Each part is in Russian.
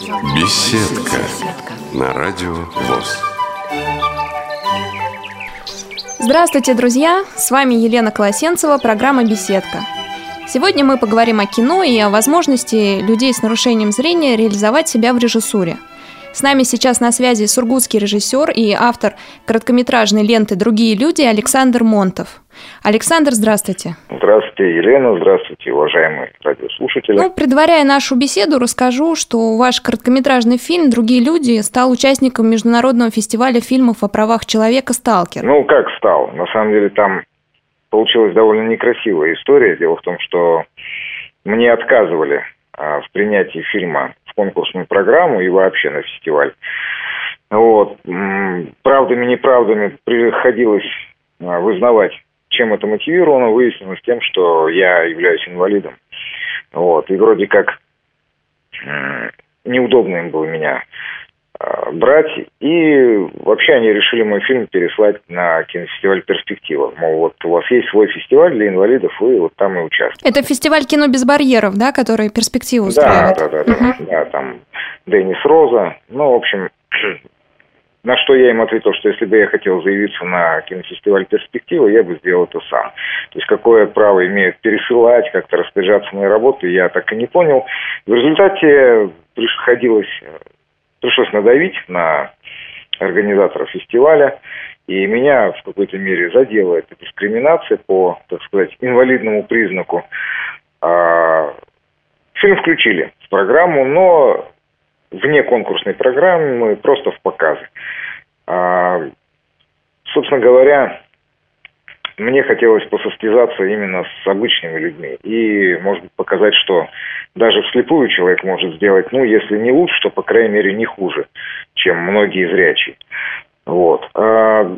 Беседка на радио ВОЗ. Здравствуйте, друзья! С вами Елена Колосенцева, программа «Беседка». Сегодня мы поговорим о кино и о возможности людей с нарушением зрения реализовать себя в режиссуре – с нами сейчас на связи сургутский режиссер и автор короткометражной ленты «Другие люди» Александр Монтов. Александр, здравствуйте. Здравствуйте, Елена. Здравствуйте, уважаемые радиослушатели. Ну, предваряя нашу беседу, расскажу, что ваш короткометражный фильм «Другие люди» стал участником Международного фестиваля фильмов о правах человека «Сталкер». Ну, как стал? На самом деле там получилась довольно некрасивая история. Дело в том, что мне отказывали а, в принятии фильма конкурсную программу и вообще на фестиваль. Вот. Правдами, неправдами приходилось а, вызнавать, чем это мотивировано. Выяснилось тем, что я являюсь инвалидом. Вот. И вроде как неудобно им было меня брать. И вообще они решили мой фильм переслать на кинофестиваль «Перспектива». Мол, вот у вас есть свой фестиваль для инвалидов, вы вот там и участвуете. Это фестиваль кино без барьеров, да, который «Перспективу» устраивает? Да, да, да, угу. да, да, там Деннис Роза. Ну, в общем, на что я им ответил, что если бы я хотел заявиться на кинофестиваль «Перспектива», я бы сделал это сам. То есть какое право имеют пересылать, как-то распоряжаться моей работой, я так и не понял. В результате приходилось пришлось надавить на организаторов фестиваля, и меня в какой-то мере задела эта дискриминация по, так сказать, инвалидному признаку. А, фильм включили в программу, но вне конкурсной программы, просто в показы. А, собственно говоря, мне хотелось посостязаться именно с обычными людьми и, может быть, показать, что даже вслепую человек может сделать, ну, если не лучше, то, по крайней мере, не хуже, чем многие зрячие. Вот. А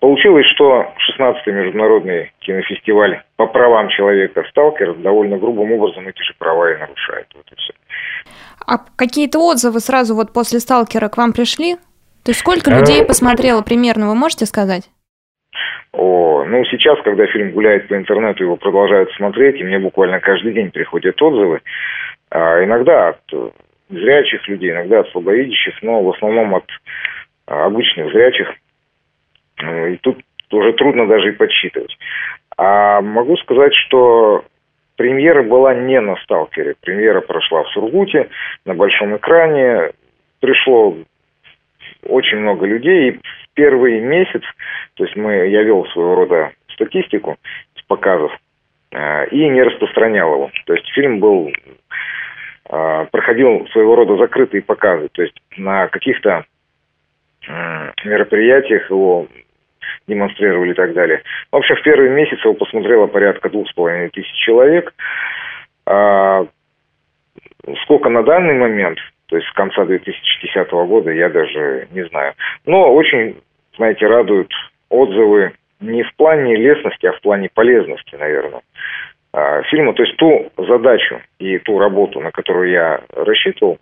получилось, что 16-й международный кинофестиваль по правам человека «Сталкер» довольно грубым образом эти же права и нарушает. Вот и все. А какие-то отзывы сразу вот после «Сталкера» к вам пришли? То есть сколько людей э, посмотрело примерно, вы можете сказать? О, ну, сейчас, когда фильм гуляет по интернету, его продолжают смотреть, и мне буквально каждый день приходят отзывы. А, иногда от зрячих людей, иногда от слабовидящих, но в основном от а, обычных зрячих. Ну, и тут уже трудно даже и подсчитывать. А могу сказать, что премьера была не на «Сталкере». Премьера прошла в Сургуте, на большом экране. Пришло очень много людей. И первый месяц, то есть мы, я вел своего рода статистику с показов э, и не распространял его. То есть фильм был э, проходил своего рода закрытые показы, то есть на каких-то э, мероприятиях его демонстрировали и так далее. В общем, в первый месяц его посмотрело порядка двух с половиной тысяч человек. А, сколько на данный момент, то есть с конца 2010 года, я даже не знаю. Но очень, знаете, радуют отзывы не в плане лестности, а в плане полезности, наверное, а, фильма. То есть ту задачу и ту работу, на которую я рассчитывал,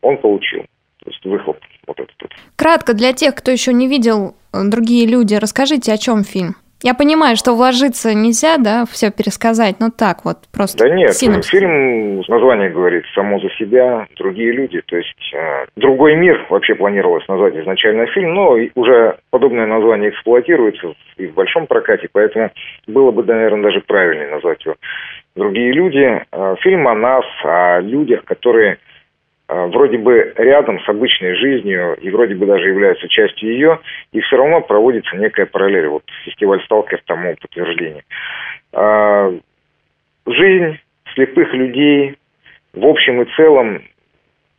он получил. То есть выхлоп вот этот. Кратко для тех, кто еще не видел э, другие люди, расскажите, о чем фильм. Я понимаю, что вложиться нельзя, да, все пересказать, но так вот просто. Да нет, синапсис. фильм, название говорит само за себя, другие люди, то есть э, другой мир вообще планировалось назвать изначально фильм, но уже подобное название эксплуатируется и в большом прокате, поэтому было бы, наверное, даже правильнее назвать его другие люди. Э, фильм о нас, о людях, которые вроде бы рядом с обычной жизнью и вроде бы даже являются частью ее, и все равно проводится некая параллель. Вот фестиваль «Сталкер» тому подтверждение. А, жизнь слепых людей в общем и целом,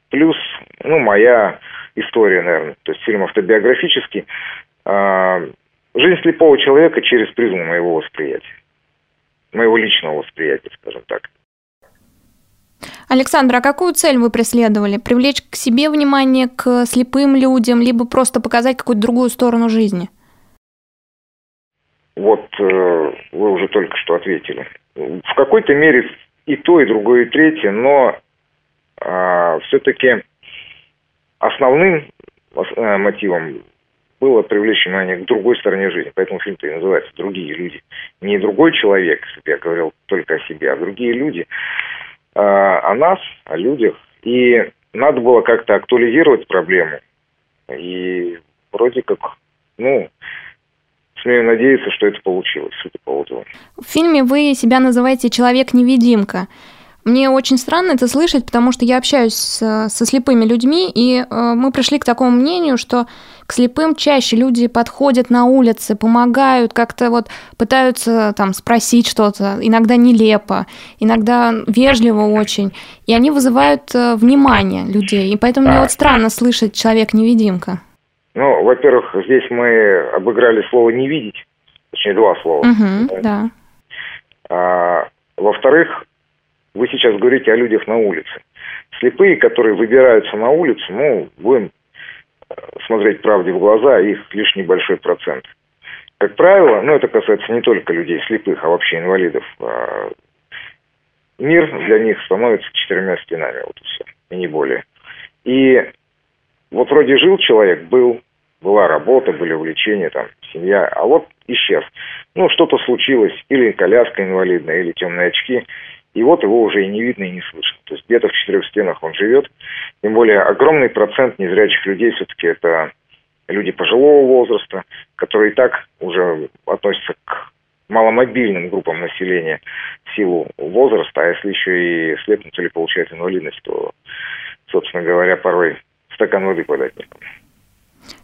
плюс, ну, моя история, наверное, то есть фильм автобиографический, а, жизнь слепого человека через призму моего восприятия, моего личного восприятия, скажем так. Александр, а какую цель вы преследовали? Привлечь к себе внимание, к слепым людям, либо просто показать какую-то другую сторону жизни? Вот э, вы уже только что ответили. В какой-то мере и то, и другое, и третье, но э, все-таки основным мотивом было привлечь внимание к другой стороне жизни. Поэтому фильм-то и называется «Другие люди». Не другой человек, если я говорил только о себе, а другие люди. Э, о нас, о людях. И надо было как-то актуализировать проблему. И вроде как, ну, смею надеяться, что это получилось, судя по отзывам. В фильме вы себя называете «Человек-невидимка». Мне очень странно это слышать, потому что я общаюсь с, со слепыми людьми, и э, мы пришли к такому мнению, что к слепым чаще люди подходят на улице, помогают, как-то вот пытаются там спросить что-то, иногда нелепо, иногда вежливо очень, и они вызывают э, внимание людей, и поэтому мне вот странно слышать «человек-невидимка». Ну, во-первых, здесь мы обыграли слово «не видеть», точнее, два слова. Угу, да. А, во-вторых, вы сейчас говорите о людях на улице. Слепые, которые выбираются на улицу, ну, будем э, смотреть правде в глаза, их лишь небольшой процент. Как правило, ну, это касается не только людей слепых, а вообще инвалидов, а мир для них становится четырьмя стенами, вот и все, и не более. И вот вроде жил человек, был, была работа, были увлечения, там, семья, а вот исчез. Ну, что-то случилось, или коляска инвалидная, или темные очки – и вот его уже и не видно, и не слышно. То есть где-то в четырех стенах он живет. Тем более огромный процент незрячих людей все-таки это люди пожилого возраста, которые и так уже относятся к маломобильным группам населения в силу возраста, а если еще и слепнут или получают инвалидность, то, собственно говоря, порой стакан воды подать некому.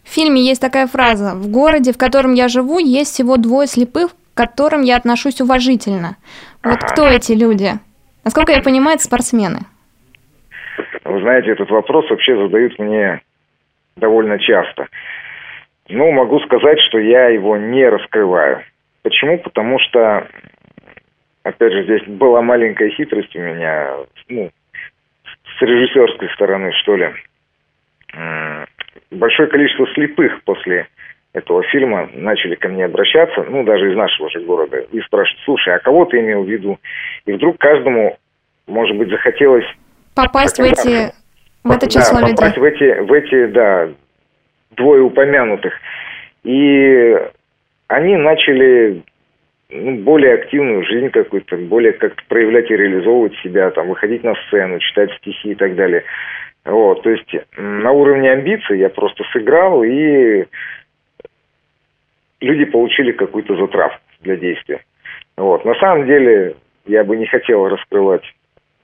В фильме есть такая фраза «В городе, в котором я живу, есть всего двое слепых, к которым я отношусь уважительно. Вот кто эти люди? Насколько я понимаю, это спортсмены. Вы знаете, этот вопрос вообще задают мне довольно часто. Ну, могу сказать, что я его не раскрываю. Почему? Потому что, опять же, здесь была маленькая хитрость у меня, ну, с режиссерской стороны, что ли. Большое количество слепых после этого фильма начали ко мне обращаться, ну, даже из нашего же города, и спрашивать, слушай, а кого ты имел в виду? И вдруг каждому, может быть, захотелось... Попасть в эти... В это число да, людей. попасть в эти, в эти, да, двое упомянутых. И они начали ну, более активную жизнь какую-то, более как-то проявлять и реализовывать себя, там, выходить на сцену, читать стихи и так далее. Вот, то есть на уровне амбиций я просто сыграл и люди получили какую-то затравку для действия. Вот. На самом деле, я бы не хотел раскрывать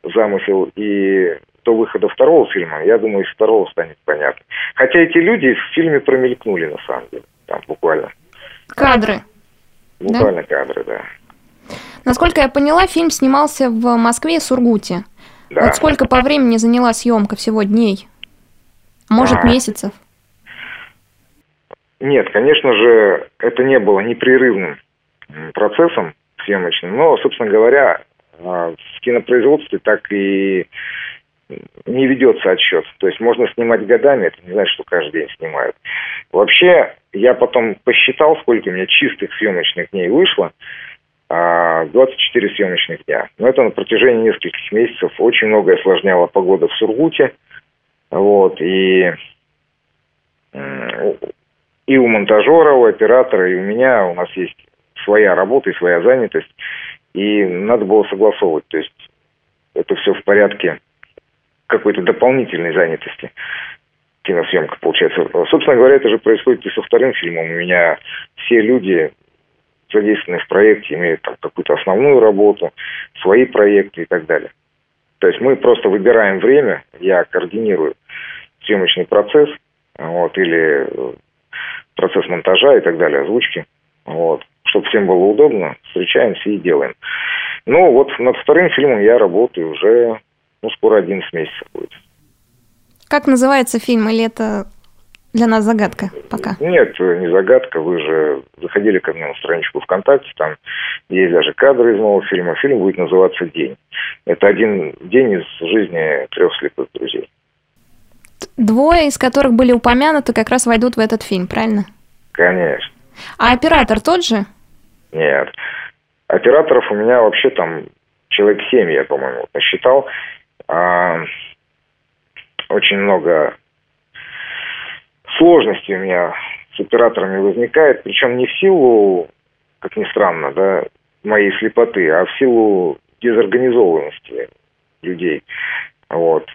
замысел и до выхода второго фильма. Я думаю, из второго станет понятно. Хотя эти люди в фильме промелькнули, на самом деле. Там буквально. Кадры. Буквально да? кадры, да. Насколько я поняла, фильм снимался в Москве и Сургуте. Да. Вот сколько по времени заняла съемка всего дней? Может, а, месяцев? Нет, конечно же, это не было непрерывным процессом съемочным, но, собственно говоря, а, в кинопроизводстве так и не ведется отсчет. То есть можно снимать годами, это не значит, что каждый день снимают. Вообще, я потом посчитал, сколько у меня чистых съемочных дней вышло. 24 а, съемочных дня. Но это на протяжении нескольких месяцев. Очень много осложняла погода в Сургуте. Вот, и и у монтажера, у оператора, и у меня у нас есть своя работа и своя занятость, и надо было согласовывать. То есть это все в порядке какой-то дополнительной занятости киносъемка получается. Собственно говоря, это же происходит и со вторым фильмом. У меня все люди, задействованные в проекте, имеют там какую-то основную работу, свои проекты и так далее. То есть мы просто выбираем время, я координирую съемочный процесс, вот, или процесс монтажа и так далее, озвучки. Вот. Чтобы всем было удобно, встречаемся и делаем. Ну, вот над вторым фильмом я работаю уже, ну, скоро 11 месяцев будет. Как называется фильм, или это для нас загадка пока? Нет, не загадка. Вы же заходили ко мне на страничку ВКонтакте, там есть даже кадры из нового фильма. Фильм будет называться «День». Это один день из жизни трех слепых друзей. Двое из которых были упомянуты, как раз войдут в этот фильм, правильно? Конечно. А оператор тот же? Нет. Операторов у меня вообще там человек семь, я, по-моему, посчитал. А, очень много сложностей у меня с операторами возникает, причем не в силу, как ни странно, да, моей слепоты, а в силу дезорганизованности людей. Вот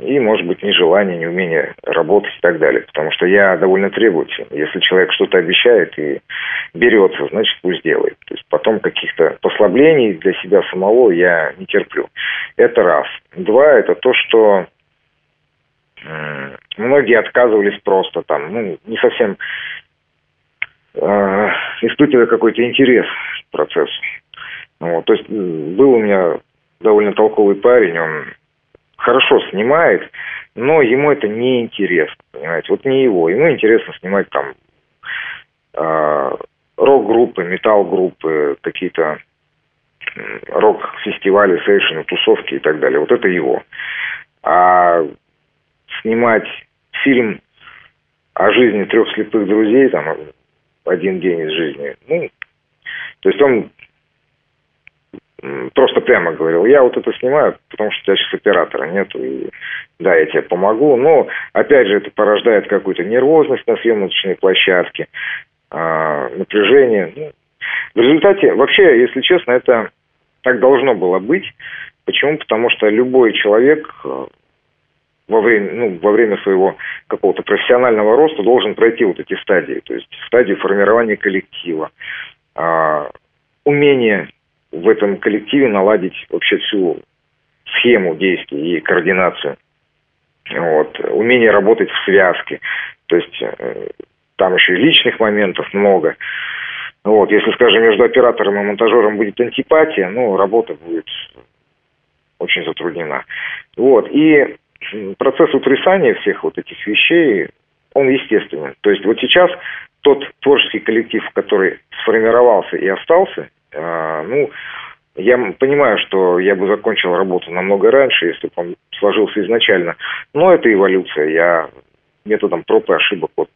и, может быть, нежелание, неумение работать и так далее. Потому что я довольно требователен. Если человек что-то обещает и берется, значит, пусть делает. То есть потом каких-то послаблений для себя самого я не терплю. Это раз. Два, это то, что многие отказывались просто там, ну, не совсем э, испытывая какой-то интерес к процессу. Вот, то есть был у меня довольно толковый парень, он хорошо снимает, но ему это не интересно, понимаете, вот не его. Ему интересно снимать там э, рок-группы, металл-группы, какие-то рок-фестивали, сейшены, тусовки и так далее. Вот это его. А снимать фильм о жизни трех слепых друзей, там, один день из жизни, ну, то есть он просто прямо говорил, я вот это снимаю, потому что у тебя сейчас оператора нету, и да, я тебе помогу, но, опять же, это порождает какую-то нервозность на съемочной площадке, а, напряжение. Ну, в результате, вообще, если честно, это так должно было быть. Почему? Потому что любой человек э, во время, ну, во время своего какого-то профессионального роста должен пройти вот эти стадии. То есть стадию формирования коллектива, а, умение в этом коллективе наладить вообще всю схему действий и координацию. Вот. Умение работать в связке. То есть э, там еще и личных моментов много. Вот. Если, скажем, между оператором и монтажером будет антипатия, ну, работа будет очень затруднена. Вот. И процесс утрясания всех вот этих вещей, он естественен. То есть вот сейчас тот творческий коллектив, который сформировался и остался, ну, я понимаю, что я бы закончил работу намного раньше, если бы он сложился изначально. Но это эволюция. Я методом проб и ошибок вот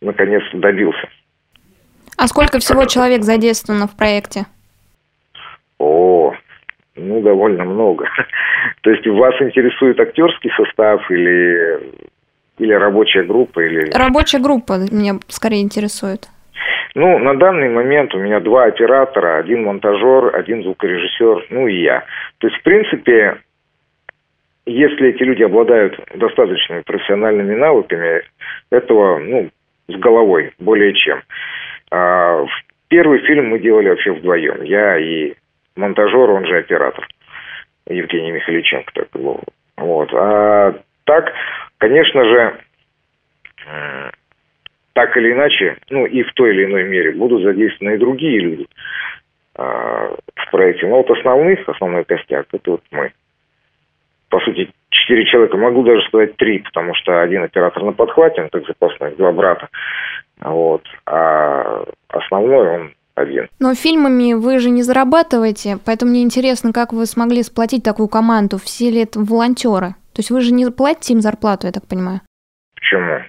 наконец добился. А сколько всего человек задействовано в проекте? О, ну, довольно много. То есть вас интересует актерский состав или, или рабочая группа? Или... Рабочая группа меня скорее интересует. Ну, на данный момент у меня два оператора, один монтажер, один звукорежиссер, ну и я. То есть, в принципе, если эти люди обладают достаточными профессиональными навыками, этого, ну, с головой, более чем. А, первый фильм мы делали вообще вдвоем. Я и монтажер, он же оператор. Евгений Михаличенко так был. Вот. А так, конечно же, так или иначе, ну и в той или иной мере будут задействованы и другие люди э, в проекте. Но вот основных, основной костяк, это вот мы. По сути, четыре человека, могу даже сказать три, потому что один оператор на подхвате, он так запасной, два брата. Вот. А основной он один. Но фильмами вы же не зарабатываете, поэтому мне интересно, как вы смогли сплотить такую команду? Все ли это волонтеры? То есть вы же не платите им зарплату, я так понимаю? Почему?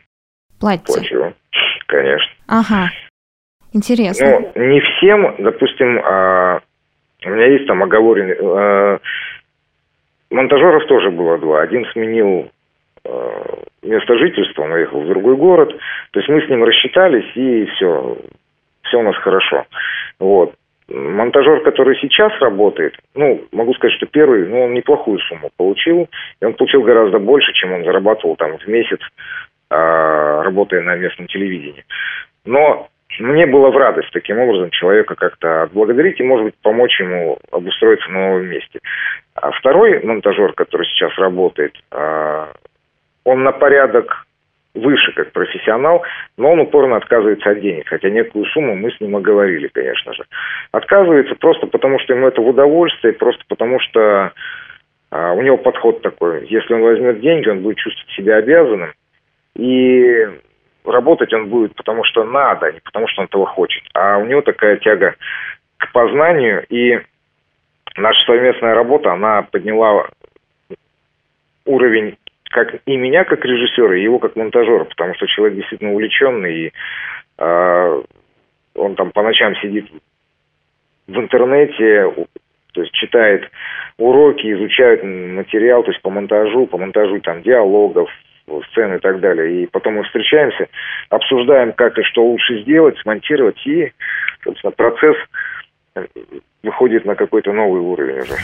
Платите. Плачу конечно. Ага. Интересно. Ну, не всем, допустим, а, у меня есть там оговоренный... А, монтажеров тоже было два. Один сменил а, место жительства, он уехал в другой город. То есть мы с ним рассчитались, и все, все у нас хорошо. Вот. Монтажер, который сейчас работает, ну, могу сказать, что первый, ну, он неплохую сумму получил, и он получил гораздо больше, чем он зарабатывал там в месяц работая на местном телевидении. Но мне было в радость таким образом человека как-то отблагодарить и, может быть, помочь ему обустроиться на новом месте. А второй монтажер, который сейчас работает, а, он на порядок выше как профессионал, но он упорно отказывается от денег, хотя некую сумму мы с ним оговорили, конечно же. Отказывается просто потому, что ему это в удовольствие, просто потому что а, у него подход такой. Если он возьмет деньги, он будет чувствовать себя обязанным, и работать он будет потому, что надо, а не потому, что он этого хочет. А у него такая тяга к познанию, и наша совместная работа, она подняла уровень как и меня как режиссера, и его как монтажера, потому что человек действительно увлеченный, и э, он там по ночам сидит в интернете, то есть читает уроки, изучает материал, то есть по монтажу, по монтажу там диалогов, сцены и так далее. И потом мы встречаемся, обсуждаем, как и что лучше сделать, смонтировать, и, собственно, процесс выходит на какой-то новый уровень уже.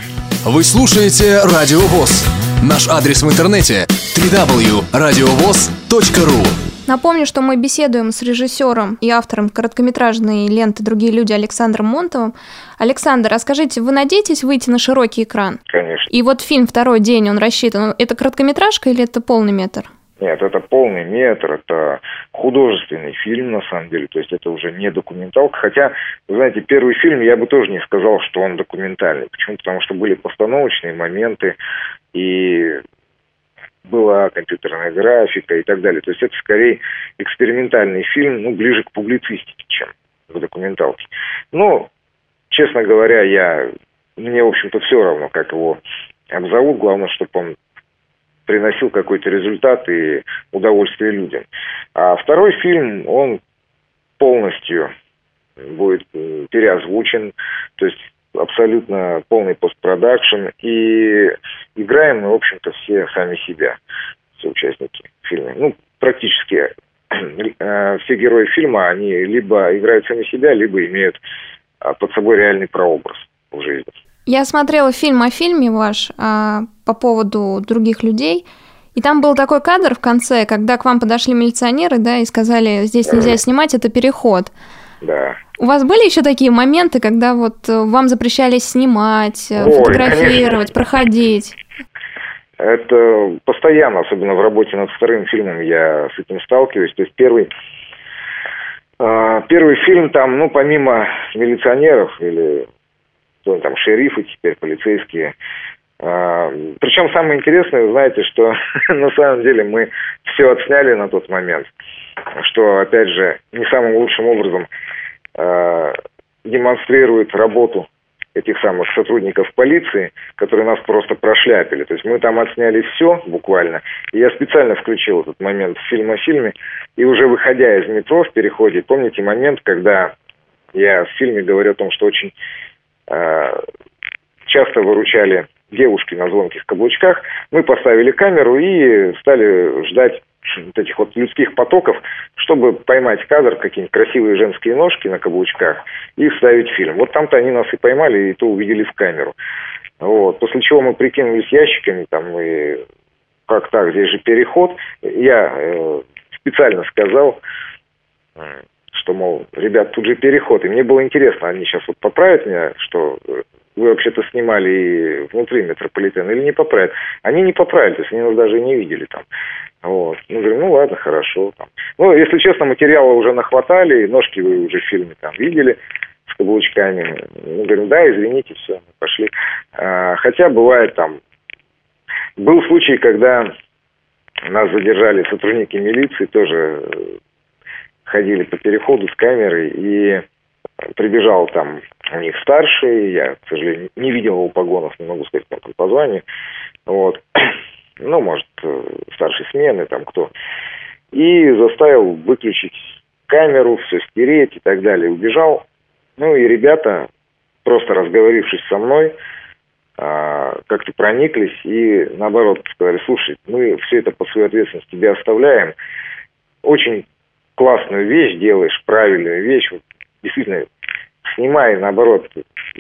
Вы слушаете Радио ВОЗ. Наш адрес в интернете www.radiovoz.ru Напомню, что мы беседуем с режиссером и автором короткометражной ленты «Другие люди» Александром Монтовым. Александр, а скажите, вы надеетесь выйти на широкий экран? Конечно. И вот фильм «Второй день», он рассчитан, это короткометражка или это полный метр? Нет, это полный метр, это художественный фильм, на самом деле, то есть это уже не документалка. Хотя, вы знаете, первый фильм я бы тоже не сказал, что он документальный. Почему? Потому что были постановочные моменты, и была компьютерная графика и так далее. То есть это скорее экспериментальный фильм, ну, ближе к публицистике, чем к документалке. Но, честно говоря, я мне, в общем-то, все равно, как его обзовут. Главное, чтобы он приносил какой-то результат и удовольствие людям. А второй фильм, он полностью будет переозвучен, то есть абсолютно полный постпродакшн, и играем мы, в общем-то, все сами себя, все участники фильма. Ну, практически э, все герои фильма, они либо играют сами себя, либо имеют а, под собой реальный прообраз в жизни. Я смотрела фильм о фильме ваш а, по поводу других людей, и там был такой кадр в конце, когда к вам подошли милиционеры, да, и сказали, здесь нельзя снимать, это переход. Да. У вас были еще такие моменты, когда вот э, вам запрещали снимать, э, Ой, фотографировать, конечно. проходить? Это постоянно, особенно в работе над вторым фильмом, я с этим сталкиваюсь. То есть первый, э, первый фильм там, ну, помимо милиционеров или кто там, шерифы теперь, полицейские. А, причем самое интересное, знаете, что на самом деле мы все отсняли на тот момент, что, опять же, не самым лучшим образом а, демонстрирует работу этих самых сотрудников полиции, которые нас просто прошляпили. То есть мы там отсняли все буквально. И я специально включил этот момент в фильм о фильме. И уже выходя из метро в переходе, помните момент, когда я в фильме говорю о том, что очень часто выручали девушки на звонких каблучках. Мы поставили камеру и стали ждать вот этих вот людских потоков, чтобы поймать кадр, какие-нибудь красивые женские ножки на каблучках и вставить фильм. Вот там-то они нас и поймали, и то увидели в камеру. Вот. После чего мы прикинулись ящиками, там, и как так, здесь же переход. Я э, специально сказал, что, мол, ребят, тут же переход. И мне было интересно, они сейчас вот поправят меня, что э, вы вообще-то снимали и внутри метрополитена или не поправят. Они не поправили, то есть они нас даже не видели там. Вот. Ну, говорю, ну ладно, хорошо. Там. Ну, если честно, материала уже нахватали, ножки вы уже в фильме там видели с каблучками. Ну, говорим, да, извините, все, мы пошли. А, хотя бывает там... Был случай, когда нас задержали сотрудники милиции, тоже ходили по переходу с камерой, и прибежал там у них старший, я, к сожалению, не видел его погонов, не могу сказать там, по званию, вот, ну, может, э, старшей смены, там кто, и заставил выключить камеру, все стереть и так далее, убежал, ну, и ребята, просто разговорившись со мной, а, как-то прониклись и, наоборот, сказали, слушай, мы все это по своей ответственности тебе оставляем, очень классную вещь делаешь, правильную вещь, вот, действительно, снимай, наоборот,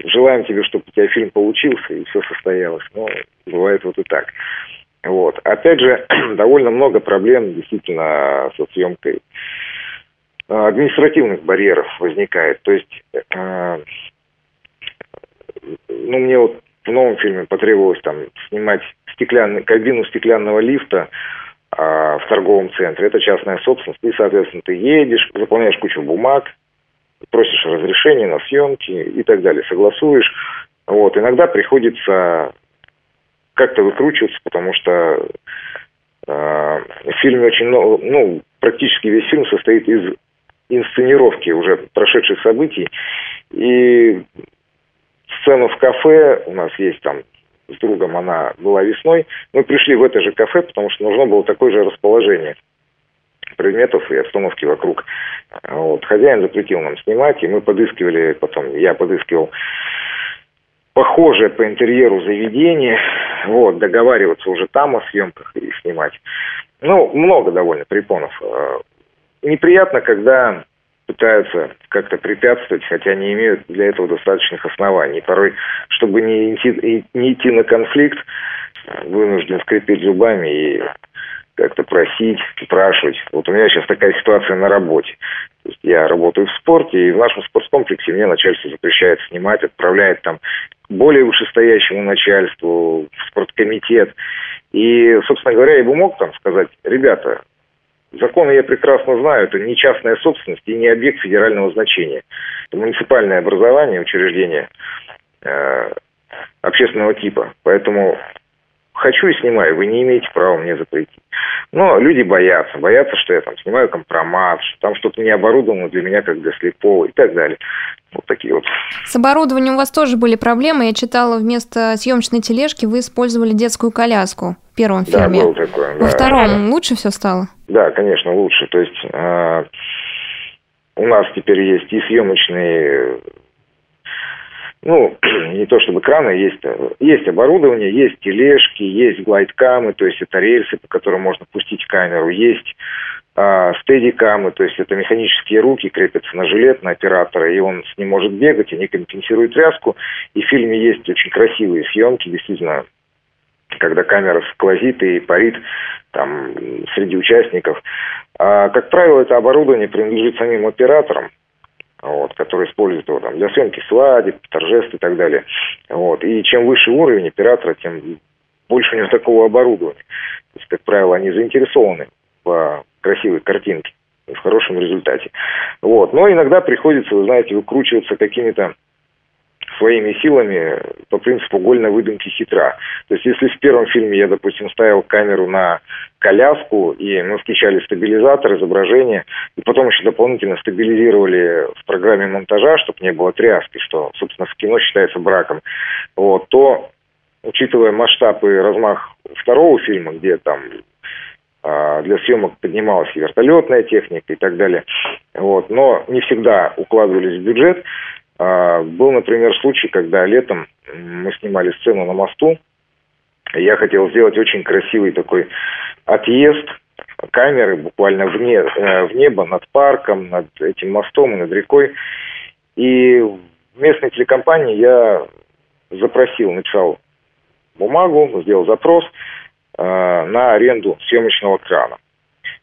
желаем тебе, чтобы у тебя фильм получился и все состоялось. Но бывает вот и так. Вот. Опять же, довольно много проблем действительно со съемкой административных барьеров возникает. То есть, э, ну, мне вот в новом фильме потребовалось там снимать стеклянный, кабину стеклянного лифта, а, в торговом центре. Это частная собственность. И, соответственно, ты едешь, заполняешь кучу бумаг, просишь разрешения на съемки и так далее, согласуешь. Вот. Иногда приходится как-то выкручиваться, потому что э, в фильме очень много, ну, практически весь фильм состоит из инсценировки уже прошедших событий. И сцена в кафе, у нас есть там с другом, она была весной. Мы пришли в это же кафе, потому что нужно было такое же расположение предметов и обстановки вокруг. Вот. Хозяин запретил нам снимать, и мы подыскивали, потом я подыскивал похожее по интерьеру заведение, вот, договариваться уже там о съемках и снимать. Ну, много довольно препонов. Неприятно, когда пытаются как-то препятствовать, хотя не имеют для этого достаточных оснований. Порой, чтобы не идти, не идти на конфликт, вынужден скрипеть зубами и как-то просить, спрашивать. Вот у меня сейчас такая ситуация на работе. Я работаю в спорте, и в нашем спорткомплексе мне начальство запрещает снимать, отправляет там более вышестоящему начальству, в спорткомитет. И, собственно говоря, я бы мог там сказать, ребята, законы я прекрасно знаю, это не частная собственность и не объект федерального значения. Это муниципальное образование, учреждение э, общественного типа. Поэтому хочу и снимаю, вы не имеете права мне запретить. Но люди боятся, боятся, что я там снимаю компромат, что там что-то не оборудовано для меня как для слепого и так далее. Вот такие вот. С оборудованием у вас тоже были проблемы. Я читала, вместо съемочной тележки вы использовали детскую коляску в первом фильме. Да, был такое. Во да. втором лучше все стало? Да, конечно, лучше. То есть э, у нас теперь есть и съемочные ну, не то чтобы краны, есть, есть оборудование, есть тележки, есть глайдкамы, то есть это рельсы, по которым можно пустить камеру, есть э, стедикамы, то есть это механические руки, крепятся на жилет, на оператора, и он ним может бегать, они компенсируют тряску. И в фильме есть очень красивые съемки, действительно, когда камера сквозит и парит там среди участников. А, как правило, это оборудование принадлежит самим операторам, вот, который использует его там, для съемки свадеб, торжеств и так далее. Вот. И чем выше уровень оператора, тем больше у него такого оборудования. То есть, как правило, они заинтересованы в красивой картинке в хорошем результате. Вот. Но иногда приходится, вы знаете, выкручиваться какими-то своими силами по принципу гольной выдумки хитра. То есть, если в первом фильме я, допустим, ставил камеру на коляску, и мы включали стабилизатор, изображение, и потом еще дополнительно стабилизировали в программе монтажа, чтобы не было тряски, что, собственно, в кино считается браком, вот, то, учитывая масштаб и размах второго фильма, где там а, для съемок поднималась и вертолетная техника и так далее. Вот. Но не всегда укладывались в бюджет. А, был, например, случай, когда летом мы снимали сцену на мосту. Я хотел сделать очень красивый такой отъезд камеры буквально вне, э, в небо над парком, над этим мостом и над рекой. И в местной телекомпании я запросил, написал бумагу, сделал запрос э, на аренду съемочного крана.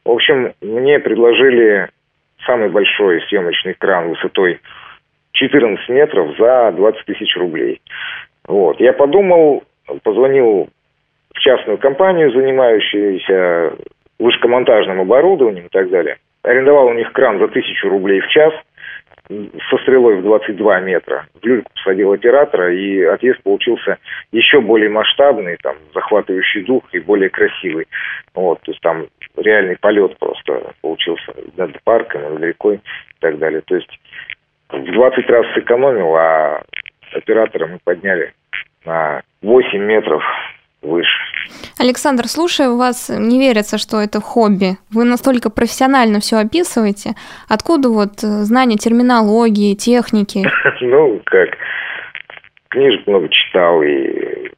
В общем, мне предложили самый большой съемочный кран высотой 14 метров за 20 тысяч рублей. Вот. Я подумал, позвонил в частную компанию, занимающуюся вышкомонтажным оборудованием и так далее. Арендовал у них кран за тысячу рублей в час со стрелой в 22 метра. В люльку посадил оператора, и отъезд получился еще более масштабный, там, захватывающий дух и более красивый. Вот, то есть там реальный полет просто получился над парком, над рекой и так далее. То есть в 20 раз сэкономил, а оператора мы подняли на 8 метров выше. Александр, слушая вас, не верится, что это хобби. Вы настолько профессионально все описываете. Откуда вот знание терминологии, техники? Ну, как, книжек много читал, и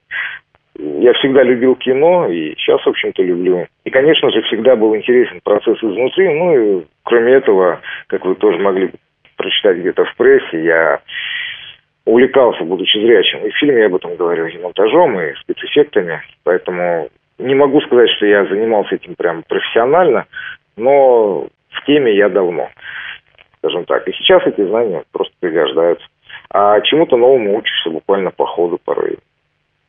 я всегда любил кино, и сейчас, в общем-то, люблю. И, конечно же, всегда был интересен процесс изнутри. Ну, и кроме этого, как вы тоже могли прочитать где-то в прессе, я увлекался, будучи зрячим. И в фильме я об этом говорил, и монтажом, и спецэффектами. Поэтому не могу сказать, что я занимался этим прям профессионально, но в теме я давно, скажем так. И сейчас эти знания просто пригождаются. А чему-то новому учишься буквально по ходу порой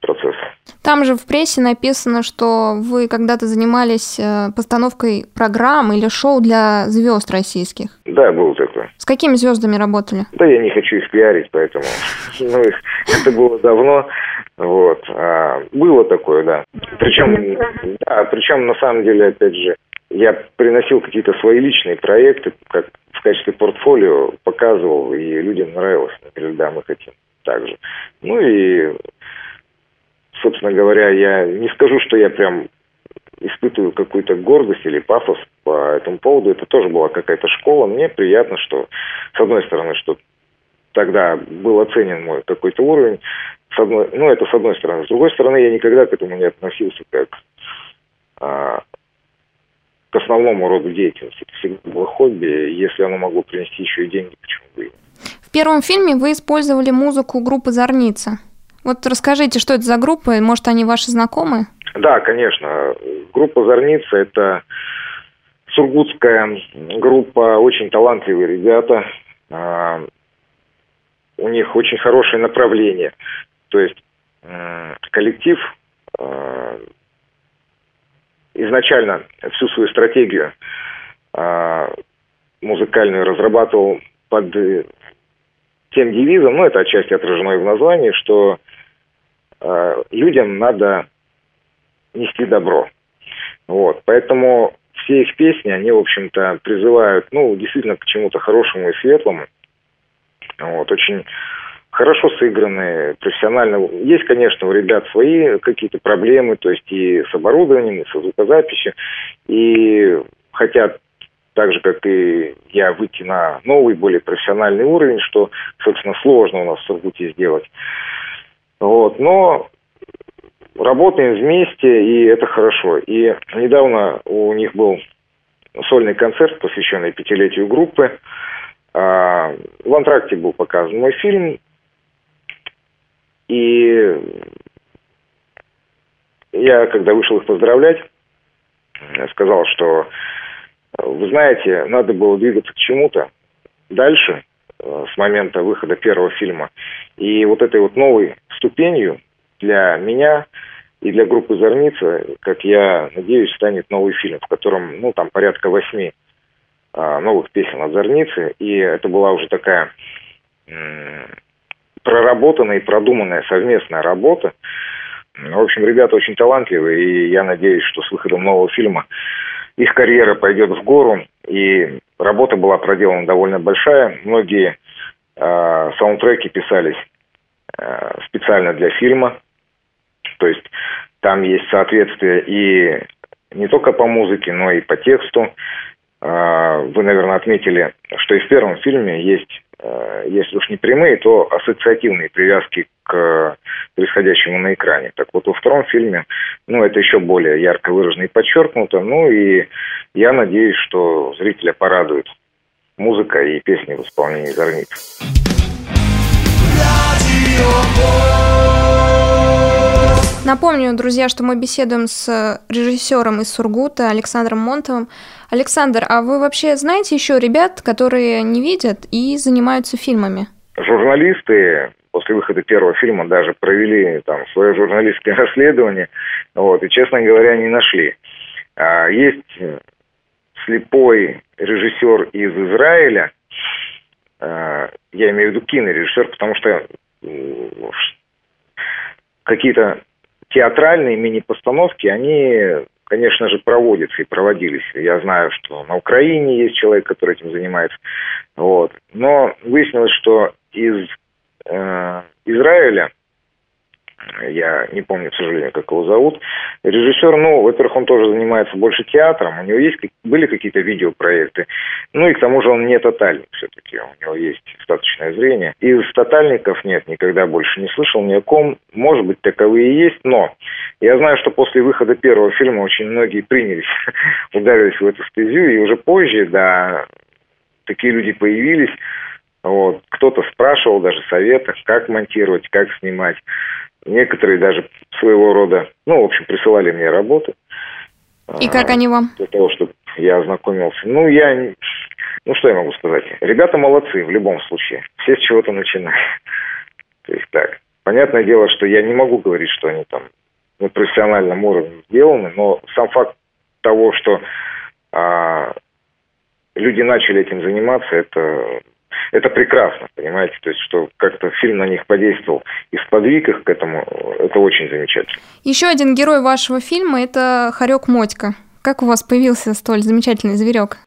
процесса. Там же в прессе написано, что вы когда-то занимались э, постановкой программ или шоу для звезд российских. Да, было такое. С какими звездами работали? Да, я не хочу их пиарить, поэтому ну, это было давно. Вот. А, было такое, да. Причем, да, причем на самом деле, опять же, я приносил какие-то свои личные проекты, как в качестве портфолио показывал, и людям нравилось. Например, да, мы хотим так же. Ну и собственно говоря, я не скажу, что я прям испытываю какую-то гордость или пафос по этому поводу. Это тоже была какая-то школа. Мне приятно, что, с одной стороны, что тогда был оценен мой какой-то уровень. С одной, ну, это с одной стороны. С другой стороны, я никогда к этому не относился как а, к основному роду деятельности. Это всегда было хобби. Если оно могло принести еще и деньги, почему бы и В первом фильме вы использовали музыку группы «Зорница». Вот расскажите, что это за группа, может, они ваши знакомые? Да, конечно. Группа «Зорница» — это сургутская группа, очень талантливые ребята. А, у них очень хорошее направление. То есть коллектив а, изначально всю свою стратегию а, музыкальную разрабатывал под тем девизом, ну, это отчасти отражено и в названии, что людям надо нести добро. Вот, поэтому все их песни, они, в общем-то, призывают, ну, действительно, к чему-то хорошему и светлому. Вот, очень хорошо сыграны, профессионально. Есть, конечно, у ребят свои какие-то проблемы, то есть и с оборудованием, и со звукозаписью, и хотят так же, как и я, выйти на новый, более профессиональный уровень, что, собственно, сложно у нас в Сургуте сделать. Вот, но работаем вместе, и это хорошо. И недавно у них был сольный концерт, посвященный пятилетию группы. А, в антракте был показан мой фильм. И я, когда вышел их поздравлять, сказал, что, вы знаете, надо было двигаться к чему-то дальше, с момента выхода первого фильма. И вот этой вот новой ступенью для меня и для группы «Зорница», как я надеюсь, станет новый фильм, в котором, ну, там порядка восьми а, новых песен от «Зорницы», и это была уже такая проработанная и продуманная совместная работа. В общем, ребята очень талантливые, и я надеюсь, что с выходом нового фильма их карьера пойдет в гору, и работа была проделана довольно большая. Многие э, саундтреки писались э, специально для фильма, то есть там есть соответствие и не только по музыке, но и по тексту. А, вы, наверное, отметили, что и в первом фильме есть, если уж не прямые, то ассоциативные привязки к происходящему на экране. Так вот, во втором фильме, ну, это еще более ярко выражено и подчеркнуто. Ну, и я надеюсь, что зрителя порадует музыка и песни в исполнении Зорниц. Напомню, друзья, что мы беседуем с режиссером из Сургута Александром Монтовым. Александр, а вы вообще знаете еще ребят, которые не видят и занимаются фильмами? Журналисты после выхода первого фильма даже провели там свое журналистское расследование, вот, и, честно говоря, не нашли. А, есть слепой режиссер из Израиля, а, я имею в виду кинорежиссер, потому что какие-то театральные мини-постановки, они, конечно же, проводятся и проводились. Я знаю, что на Украине есть человек, который этим занимается. Вот. Но выяснилось, что из э, Израиля я не помню, к сожалению, как его зовут. Режиссер, ну, во-первых, он тоже занимается больше театром, у него есть, были какие-то видеопроекты, ну и к тому же он не тотальник все-таки, у него есть достаточное зрение. Из тотальников нет, никогда больше не слышал ни о ком, может быть, таковые и есть, но я знаю, что после выхода первого фильма очень многие принялись, ударились в эту стезю, и уже позже, да, такие люди появились, вот. Кто-то спрашивал даже советов, как монтировать, как снимать. Некоторые даже своего рода, ну, в общем, присылали мне работы. И как они вам? Для того, чтобы я ознакомился. Ну, я... Ну, что я могу сказать? Ребята молодцы в любом случае. Все с чего-то начинают. То есть так. Понятное дело, что я не могу говорить, что они там на профессиональном уровне сделаны, но сам факт того, что а, люди начали этим заниматься, это это прекрасно, понимаете, то есть, что как-то фильм на них подействовал и сподвиг их к этому, это очень замечательно. Еще один герой вашего фильма – это Харек Мотька. Как у вас появился столь замечательный зверек?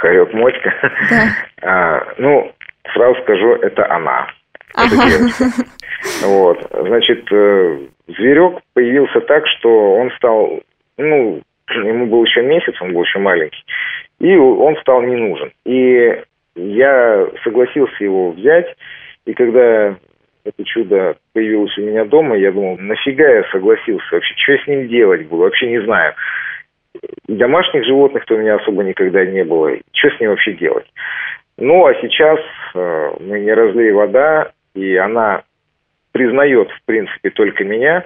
Харек Мотька? Да. А, ну, сразу скажу, это она. Ага. вот, значит, э, зверек появился так, что он стал, ну, ему был еще месяц, он был еще маленький, и он стал не нужен. И я согласился его взять, и когда это чудо появилось у меня дома, я думал, нафига я согласился вообще, что я с ним делать буду, вообще не знаю. домашних животных-то у меня особо никогда не было. Что с ним вообще делать? Ну, а сейчас э, мы не разлей вода, и она признает, в принципе, только меня,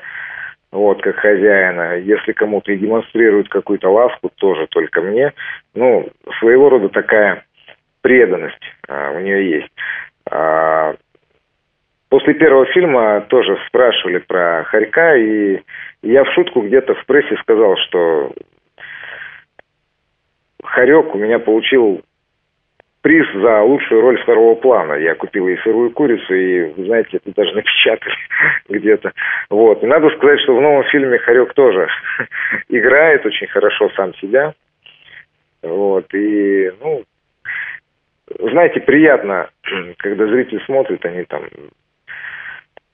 вот, как хозяина. Если кому-то и демонстрирует какую-то ласку, тоже только мне. Ну, своего рода такая преданность а, у нее есть. А, после первого фильма тоже спрашивали про Харька, и я в шутку где-то в прессе сказал, что Харек у меня получил приз за лучшую роль второго плана. Я купил ей сырую курицу, и, знаете, это даже напечатали где-то. Вот. И надо сказать, что в новом фильме Харек тоже играет очень хорошо сам себя. Вот. И, ну, знаете, приятно, когда зритель смотрит, они там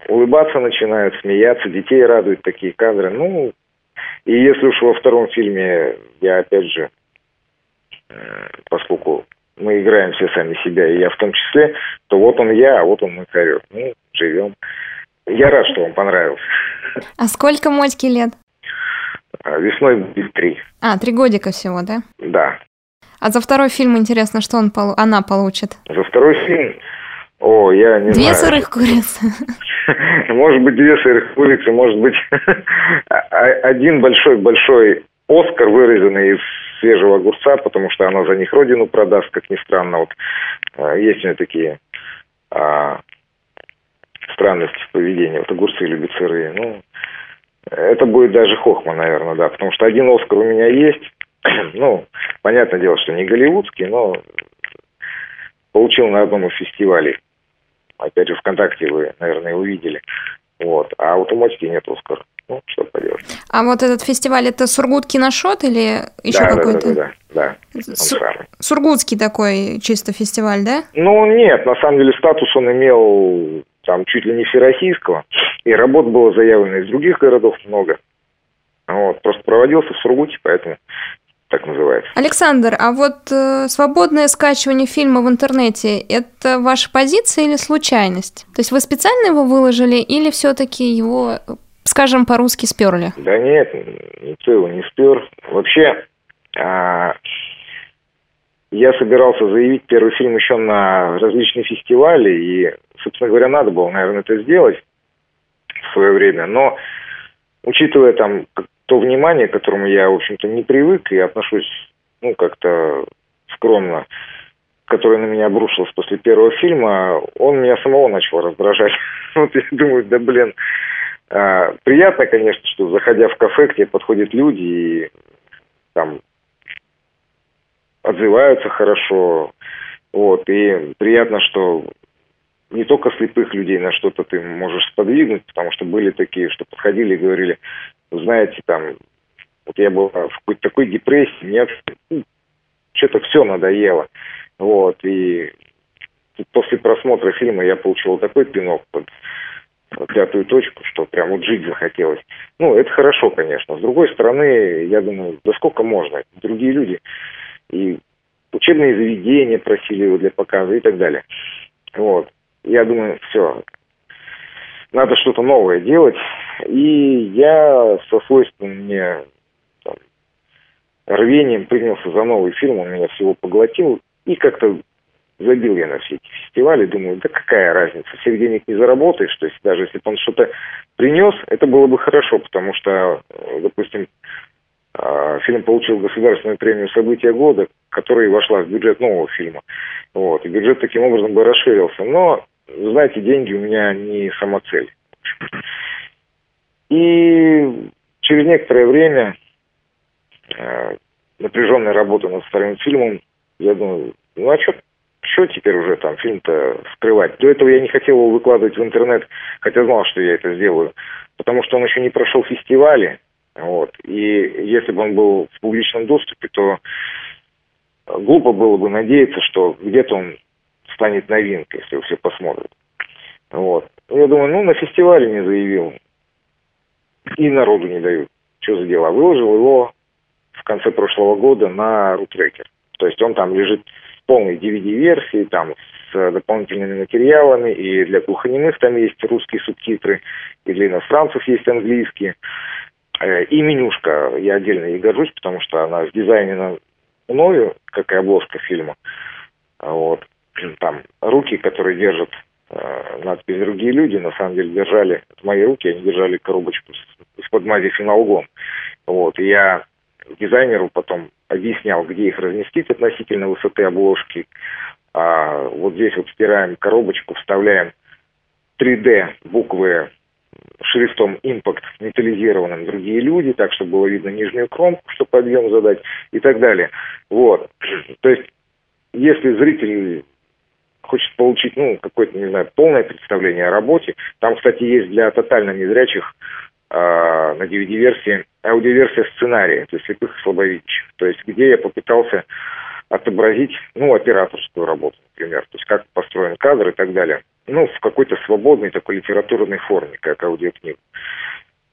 улыбаться начинают, смеяться, детей радуют такие кадры. Ну, и если уж во втором фильме я, опять же, поскольку мы играем все сами себя, и я в том числе, то вот он я, а вот он мой корек. Ну, живем. Я рад, что вам понравился. А сколько Мотьке лет? А, весной будет три. А, три годика всего, да? Да. А за второй фильм интересно, что он полу... она получит? За второй фильм? О, я не две знаю. Две сырых курицы. Может быть, две сырых курицы, может быть, один большой-большой Оскар, вырезанный из свежего огурца, потому что она за них родину продаст, как ни странно. Вот э, есть у нее такие а, странности в поведении. Вот огурцы любят сырые. Ну, это будет даже хохма, наверное, да, потому что один Оскар у меня есть. ну, понятное дело, что не голливудский, но получил на одном из фестивалей. Опять же, ВКонтакте вы, наверное, увидели. Вот. А у Мотики нет Оскара. Ну, что поделать. А вот этот фестиваль это Сургут киношот или еще да, какой-то? Да, да, да. да. Су- Сургутский такой чисто фестиваль, да? Ну, нет, на самом деле статус он имел там чуть ли не всероссийского, и работ было заявлено из других городов много. Вот, просто проводился в Сургуте, поэтому так называется. Александр, а вот э, свободное скачивание фильма в интернете – это ваша позиция или случайность? То есть вы специально его выложили или все-таки его скажем, по-русски сперли? Да нет, никто его не спер. Вообще, а, я собирался заявить первый фильм еще на различные фестивали, и, собственно говоря, надо было, наверное, это сделать в свое время. Но, учитывая там то внимание, к которому я, в общем-то, не привык и отношусь, ну, как-то скромно, которое на меня обрушилось после первого фильма, он меня самого начал раздражать. Вот я думаю, да блин, а, приятно, конечно, что заходя в кафе, к тебе подходят люди и там отзываются хорошо. Вот, и приятно, что не только слепых людей на что-то ты можешь сподвигнуть, потому что были такие, что подходили и говорили, знаете, там, вот я был в какой-то такой депрессии, мне что-то все надоело. Вот, и после просмотра фильма я получил такой пинок под пятую точку, что прям вот жить захотелось. Ну, это хорошо, конечно. С другой стороны, я думаю, да сколько можно? Другие люди и учебные заведения просили его для показа и так далее. Вот. Я думаю, все, надо что-то новое делать. И я со свойственным мне там, рвением принялся за новый фильм, он меня всего поглотил. И как-то забил я на все эти фестивали, думаю, да какая разница, всех денег не заработаешь, то есть даже если бы он что-то принес, это было бы хорошо, потому что, допустим, а, фильм получил государственную премию «События года», которая вошла в бюджет нового фильма. Вот, и бюджет таким образом бы расширился. Но, знаете, деньги у меня не самоцель. И через некоторое время э, напряженной работы над вторым фильмом, я думаю, ну а что что теперь уже там фильм-то скрывать? До этого я не хотел его выкладывать в интернет, хотя знал, что я это сделаю, потому что он еще не прошел фестивали, вот, и если бы он был в публичном доступе, то глупо было бы надеяться, что где-то он станет новинкой, если все посмотрят. Вот. Я думаю, ну, на фестивале не заявил, и народу не дают. Что за дела? Выложил его в конце прошлого года на рутрекер. То есть он там лежит полной DVD-версии, там, с дополнительными материалами, и для глухонемых там есть русские субтитры, и для иностранцев есть английские. Э, и менюшка, я отдельно ей горжусь, потому что она сдизайнена мною, как и обложка фильма. Вот. Там руки, которые держат э, надпись «Другие люди», на самом деле держали, это мои руки, они держали коробочку с подмази финалгон. Вот. И я дизайнеру потом объяснял, где их разместить относительно высоты обложки. А вот здесь вот стираем коробочку, вставляем 3D буквы шрифтом Impact металлизированным другие люди, так, чтобы было видно нижнюю кромку, чтобы подъем задать и так далее. Вот. То есть, если зритель хочет получить, ну, какое-то, не знаю, полное представление о работе, там, кстати, есть для тотально незрячих э, на DVD-версии аудиоверсия сценария, то есть слепых и слабовидящих. То есть, где я попытался отобразить, ну, операторскую работу, например, то есть как построен кадр и так далее ну, в какой-то свободной такой литературной форме, как аудиокнига.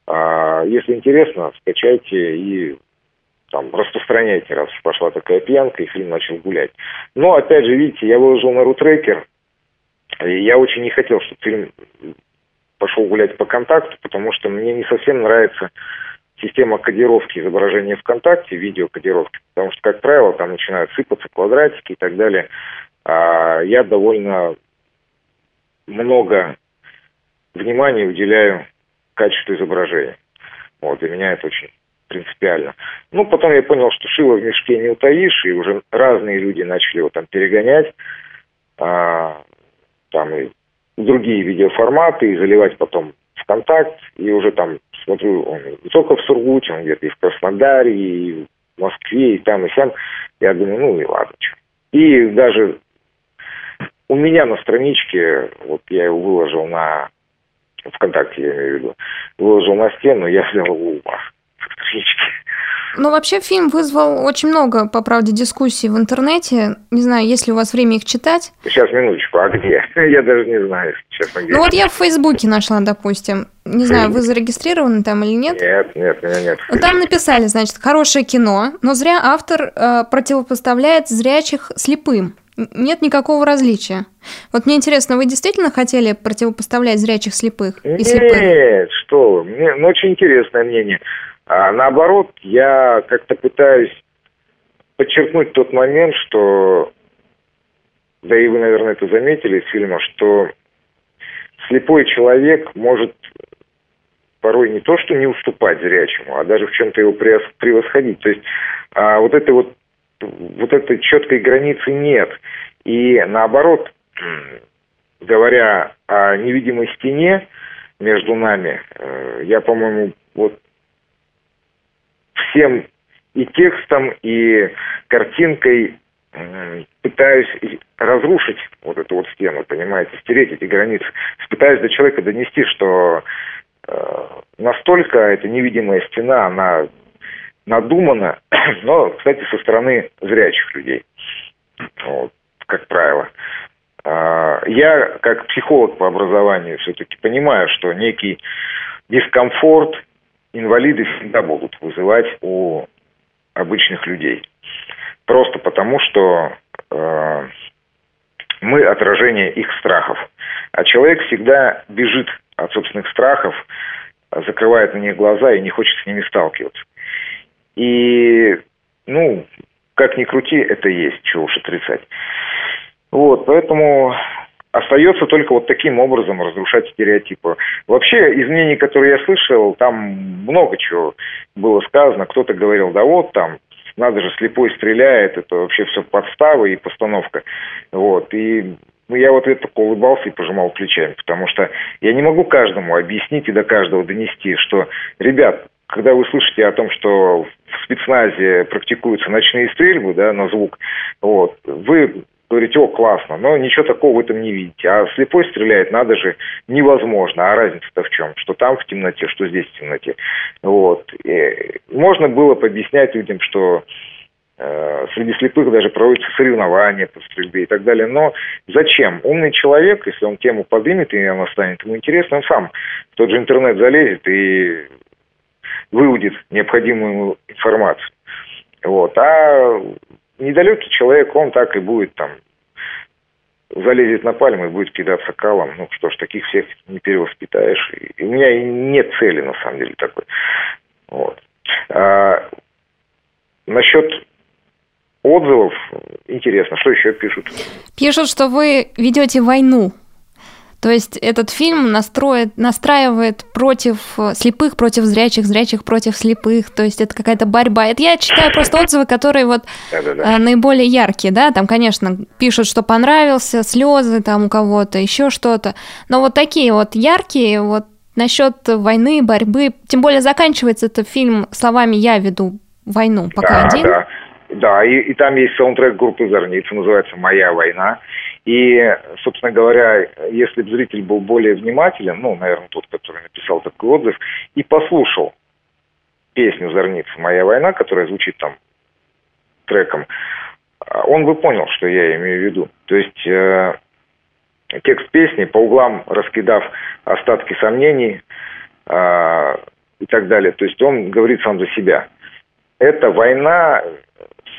А если интересно, скачайте и там распространяйте, раз уж пошла такая пьянка, и фильм начал гулять. Но, опять же, видите, я выложил на рутрекер, и я очень не хотел, чтобы фильм пошел гулять по контакту, потому что мне не совсем нравится система кодировки изображения ВКонтакте, видеокодировки, потому что, как правило, там начинают сыпаться квадратики и так далее. А я довольно много внимания уделяю качеству изображения. Вот, для меня это очень принципиально. Ну, потом я понял, что шило в мешке не утаишь, и уже разные люди начали его там перегонять, а, там и другие видеоформаты, и заливать потом в контакт, и уже там смотрю, он не только в Сургуте, он где-то и в Краснодаре, и в Москве, и там, и сям. Я думаю, ну и ладно. Что. И даже у меня на страничке, вот я его выложил на ВКонтакте, я имею в виду, выложил на стену, я взял его у страничке. Ну, вообще, фильм вызвал очень много, по правде, дискуссий в интернете. Не знаю, есть ли у вас время их читать? Сейчас, минуточку, а где? Я даже не знаю, честно говоря. Ну, вот я в Фейсбуке нашла, допустим. Не знаю, вы зарегистрированы там или нет? Нет, нет, меня нет. Ну, там написали, значит, хорошее кино, но зря автор э, противопоставляет зрячих слепым. Нет никакого различия. Вот мне интересно, вы действительно хотели противопоставлять зрячих слепых и слепых? Нет, что вы, мне, ну, очень интересное мнение. А наоборот, я как-то пытаюсь подчеркнуть тот момент, что, да и вы, наверное, это заметили из фильма, что слепой человек может порой не то, что не уступать зрячему, а даже в чем-то его превосходить. То есть а, вот этой вот вот этой четкой границы нет. И наоборот, говоря о невидимой стене между нами, э, я, по-моему, вот всем и текстом, и картинкой пытаюсь разрушить вот эту вот стену, понимаете, стереть эти границы. Пытаюсь до человека донести, что э, настолько эта невидимая стена, она надумано, но, кстати, со стороны зрячих людей, вот, как правило. А, я, как психолог по образованию, все-таки понимаю, что некий дискомфорт инвалиды всегда будут вызывать у обычных людей. Просто потому, что э, мы отражение их страхов. А человек всегда бежит от собственных страхов, закрывает на них глаза и не хочет с ними сталкиваться. И, ну, как ни крути, это есть, чего уж отрицать. Вот, поэтому остается только вот таким образом разрушать стереотипы. Вообще, из мнений, которые я слышал, там много чего было сказано. Кто-то говорил, да вот там, надо же, слепой стреляет, это вообще все подстава и постановка. Вот, и ну, я вот это улыбался и пожимал плечами, потому что я не могу каждому объяснить и до каждого донести, что, ребят, когда вы слышите о том, что в спецназе практикуются ночные стрельбы да, на звук, вот, вы говорите, о, классно, но ничего такого в этом не видите. А слепой стреляет, надо же, невозможно. А разница-то в чем? Что там в темноте, что здесь в темноте. Вот. И можно было пообъяснять людям, что э, среди слепых даже проводятся соревнования по стрельбе и так далее. Но зачем? Умный человек, если он тему поднимет, и она станет ему интересно, он сам в тот же интернет залезет и выудит необходимую информацию. Вот. А недалекий человек, он так и будет там залезет на пальму и будет кидаться калом. Ну что ж, таких всех не перевоспитаешь. И у меня нет цели, на самом деле, такой. Вот. А, насчет отзывов интересно, что еще пишут? Пишут, что вы ведете войну то есть этот фильм настроит, настраивает против э, слепых, против зрячих, зрячих против слепых. То есть это какая-то борьба. Это я читаю просто отзывы, которые вот. Э, наиболее яркие, да. Там, конечно, пишут, что понравился, слезы там у кого-то, еще что-то. Но вот такие вот яркие, вот насчет войны, борьбы. Тем более заканчивается этот фильм словами «Я веду войну, пока да, один». Да. Да, и, и там есть саундтрек группы Зорницы, называется «Моя война». И, собственно говоря, если бы зритель был более внимателен, ну, наверное, тот, который написал такой отзыв, и послушал песню Зорницы «Моя война», которая звучит там треком, он бы понял, что я имею в виду. То есть э, текст песни, по углам раскидав остатки сомнений э, и так далее, то есть он говорит сам за себя. Это война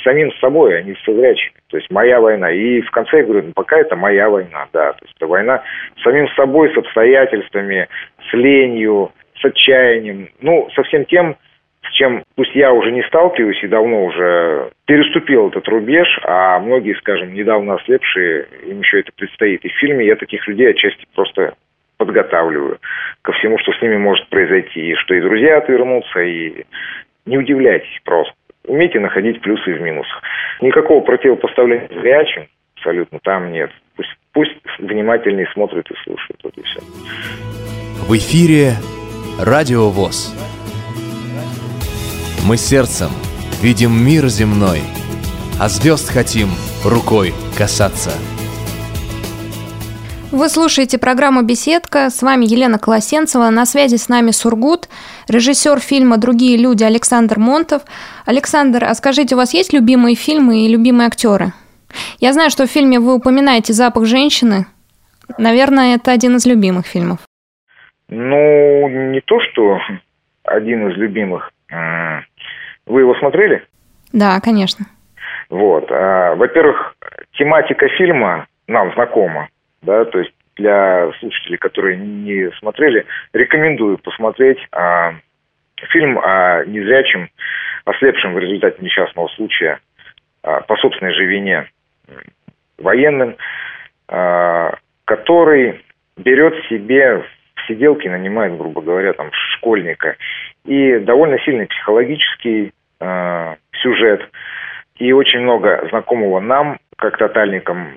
самим собой, а не со зрячими. То есть моя война. И в конце я говорю, ну, пока это моя война, да. То есть это война с самим собой, с обстоятельствами, с ленью, с отчаянием. Ну, со всем тем, с чем пусть я уже не сталкиваюсь и давно уже переступил этот рубеж, а многие, скажем, недавно ослепшие, им еще это предстоит. И в фильме я таких людей отчасти просто подготавливаю ко всему, что с ними может произойти, и что и друзья отвернутся, и не удивляйтесь просто умейте находить плюсы в минусах. Никакого противопоставления зрячим абсолютно там нет. Пусть, пусть внимательнее смотрят и слушают. Вот и все. В эфире Радио ВОЗ. Мы сердцем видим мир земной, а звезд хотим рукой касаться. Вы слушаете программу «Беседка». С вами Елена Колосенцева. На связи с нами Сургут, режиссер фильма «Другие люди» Александр Монтов. Александр, а скажите, у вас есть любимые фильмы и любимые актеры? Я знаю, что в фильме вы упоминаете «Запах женщины». Наверное, это один из любимых фильмов. Ну, не то, что один из любимых. Вы его смотрели? Да, конечно. Вот. А, во-первых, тематика фильма нам знакома да, то есть для слушателей, которые не смотрели, рекомендую посмотреть а, фильм о незрячем, ослепшем в результате несчастного случая а, по собственной же вине военным, а, который берет себе в сиделки, нанимает, грубо говоря, там школьника. И довольно сильный психологический а, сюжет, и очень много знакомого нам, как тотальникам,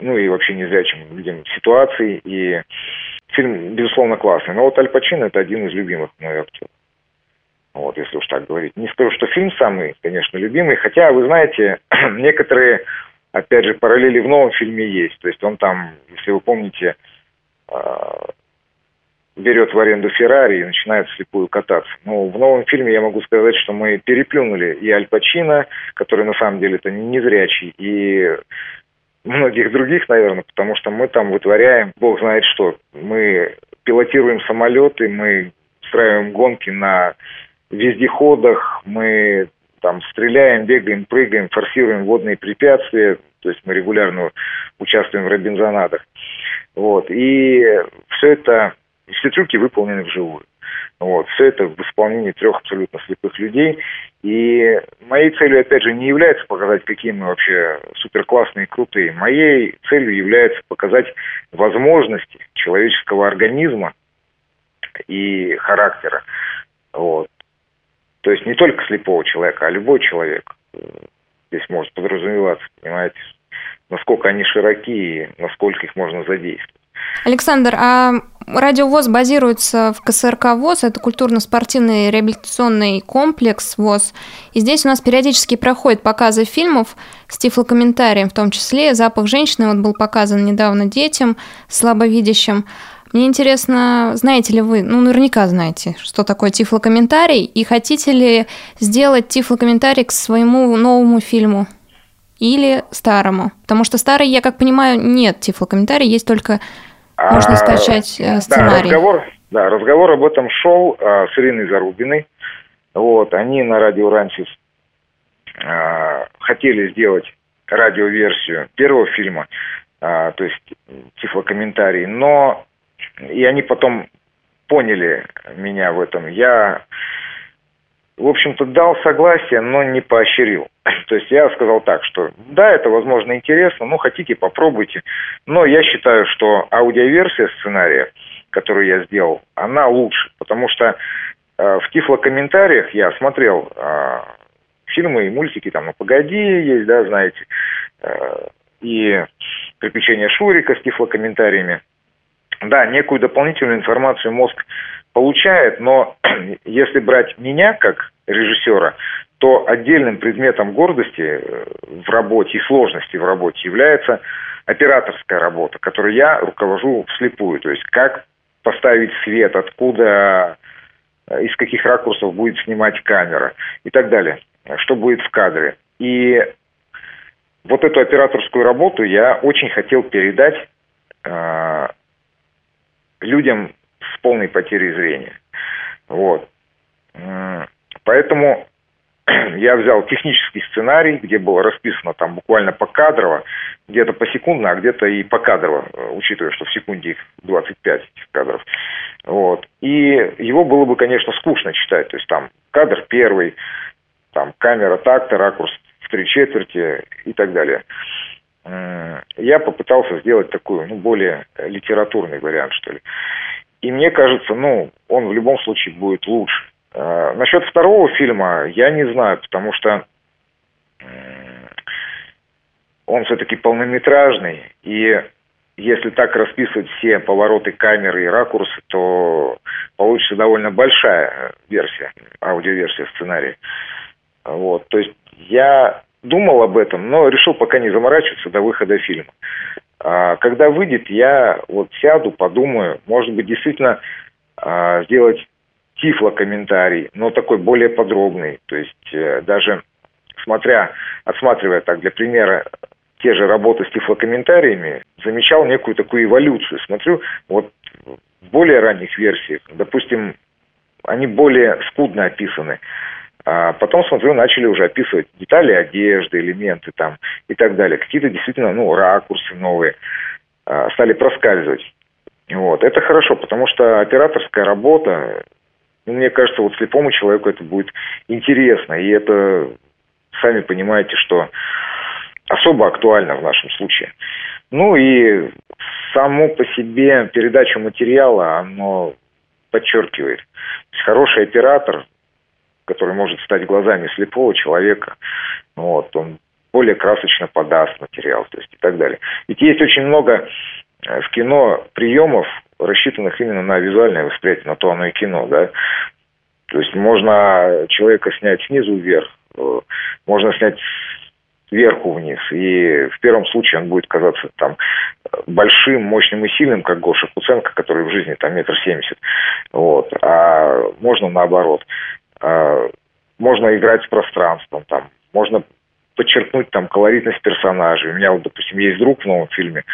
ну и вообще незрячим людям ситуаций. И фильм, безусловно, классный. Но вот Аль Пачино – это один из любимых мой актеров. Вот, если уж так говорить. Не скажу, что фильм самый, конечно, любимый. Хотя, вы знаете, некоторые, опять же, параллели в новом фильме есть. То есть он там, если вы помните, а, берет в аренду Феррари и начинает слепую кататься. Но в новом фильме я могу сказать, что мы переплюнули и Аль Пачино, который на самом деле это незрячий, и многих других, наверное, потому что мы там вытворяем, бог знает что. Мы пилотируем самолеты, мы устраиваем гонки на вездеходах, мы там стреляем, бегаем, прыгаем, форсируем водные препятствия, то есть мы регулярно участвуем в робинзонадах. Вот. И все это все трюки выполнены вживую. Вот. Все это в исполнении трех абсолютно слепых людей. И моей целью, опять же, не является показать, какие мы вообще суперклассные и крутые. Моей целью является показать возможности человеческого организма и характера. Вот. То есть не только слепого человека, а любой человек здесь может подразумеваться, понимаете, насколько они широки и насколько их можно задействовать. Александр, а Радио ВОЗ базируется в КСРК ВОЗ, это культурно-спортивный реабилитационный комплекс ВОЗ. И здесь у нас периодически проходят показы фильмов с тифлокомментарием, в том числе «Запах женщины» вот был показан недавно детям, слабовидящим. Мне интересно, знаете ли вы, ну, наверняка знаете, что такое тифлокомментарий, и хотите ли сделать тифлокомментарий к своему новому фильму или старому? Потому что старый, я как понимаю, нет тифлокомментарий, есть только можно а, скачать а, сценарий. Да, разговор, да, разговор об этом шел а, с Ириной Зарубиной. Вот, они на радио Рансис а, хотели сделать радиоверсию первого фильма, а, то есть тифлокомментарий, но и они потом поняли меня в этом. Я в общем-то, дал согласие, но не поощрил. То есть я сказал так, что да, это, возможно, интересно, ну, хотите, попробуйте. Но я считаю, что аудиоверсия сценария, которую я сделал, она лучше, потому что э, в тифлокомментариях я смотрел э, фильмы и мультики, там, ну, «Погоди» есть, да, знаете, э, и «Приключения Шурика» с тифлокомментариями. Да, некую дополнительную информацию мозг получает, но если брать меня как режиссера, то отдельным предметом гордости э, в работе и сложности в работе является операторская работа, которую я руковожу вслепую. То есть как поставить свет, откуда, э, из каких ракурсов будет снимать камера и так далее, что будет в кадре. И вот эту операторскую работу я очень хотел передать э, людям с полной потерей зрения. Вот. Поэтому я взял технический сценарий, где было расписано там буквально покадрово, где-то посекундно, а где-то и покадрово, э, учитывая, что в секунде их 25 этих кадров. Вот. И его было бы, конечно, скучно читать. То есть там кадр первый, там камера так-то, ракурс в три четверти и так далее. Я попытался сделать такой, ну, более литературный вариант, что ли. И мне кажется, ну, он в любом случае будет лучше. Э, насчет второго фильма я не знаю, потому что он все-таки полнометражный, и если так расписывать все повороты камеры и ракурсы, то получится довольно большая версия, аудиоверсия сценария. Вот, то есть я думал об этом, но решил пока не заморачиваться до выхода фильма. А когда выйдет, я вот сяду, подумаю, может быть, действительно а, сделать тифло-комментарий, но такой более подробный. То есть э, даже смотря, отсматривая так для примера те же работы с тифлокомментариями, замечал некую такую эволюцию. Смотрю, вот в более ранних версиях, допустим, они более скудно описаны. А потом, смотрю, начали уже описывать детали одежды, элементы там и так далее. Какие-то действительно, ну, ракурсы новые а, стали проскальзывать. Вот. Это хорошо, потому что операторская работа, ну, мне кажется, вот слепому человеку это будет интересно. И это, сами понимаете, что особо актуально в нашем случае. Ну и само по себе передача материала, оно подчеркивает. Хороший оператор, который может стать глазами слепого человека, вот, он более красочно подаст материал, то есть и так далее. Ведь есть очень много э, в кино приемов, рассчитанных именно на визуальное восприятие, на то оно и кино, да. То есть можно человека снять снизу вверх, э, можно снять сверху вниз. И в первом случае он будет казаться там большим, мощным и сильным, как Гоша Куценко, который в жизни там метр семьдесят. Вот. А можно наоборот. А, можно играть с пространством, там, можно подчеркнуть там колоритность персонажей. У меня вот, допустим, есть друг в новом фильме,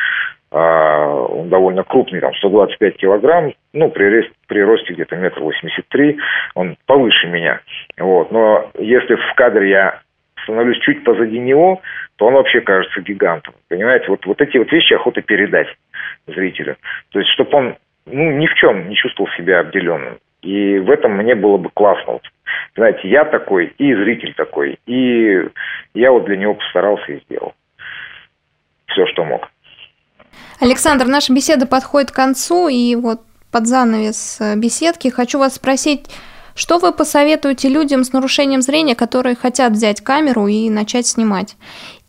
а, он довольно крупный, там, 125 килограмм, ну, при, рест, при росте где-то метр восемьдесят три, он повыше меня, вот, но если в кадре я становлюсь чуть позади него, то он вообще кажется гигантом, понимаете, вот, вот эти вот вещи охота передать зрителю, то есть, чтобы он, ну, ни в чем не чувствовал себя обделенным, и в этом мне было бы классно. Вот, знаете, я такой, и зритель такой. И я вот для него постарался и сделал все, что мог. Александр, наша беседа подходит к концу, и вот под занавес э, беседки хочу вас спросить, что вы посоветуете людям с нарушением зрения, которые хотят взять камеру и начать снимать?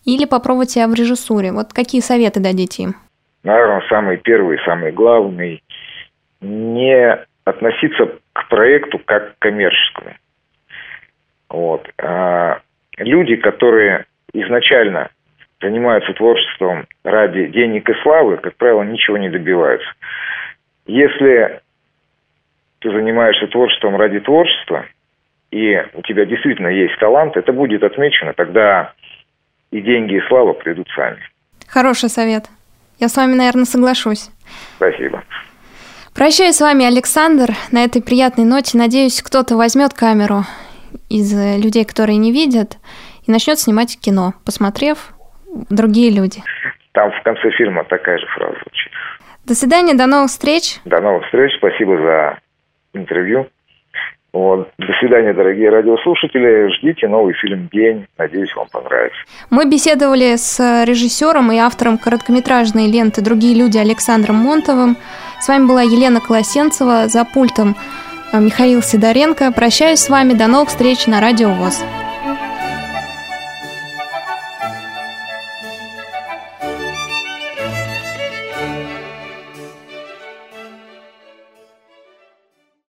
Или попробовать себя в режиссуре? Вот какие советы дадите им? Наверное, самый первый, самый главный – не относиться к проекту как к коммерческому. Вот. А люди, которые изначально занимаются творчеством ради денег и славы, как правило, ничего не добиваются. Если ты занимаешься творчеством ради творчества, и у тебя действительно есть талант, это будет отмечено, тогда и деньги, и слава придут сами. Хороший совет. Я с вами, наверное, соглашусь. Спасибо. Прощаюсь с вами, Александр, на этой приятной ноте. Надеюсь, кто-то возьмет камеру из э, людей, которые не видят, и начнет снимать кино, посмотрев другие люди. Там в конце фильма такая же фраза звучит. До свидания, до новых встреч. До новых встреч, спасибо за интервью. Вот. До свидания, дорогие радиослушатели. Ждите новый фильм «День». Надеюсь, вам понравится. Мы беседовали с режиссером и автором короткометражной ленты «Другие люди» Александром Монтовым. С вами была Елена Колосенцева за пультом Михаил Сидоренко. Прощаюсь с вами. До новых встреч на Радио ВОЗ.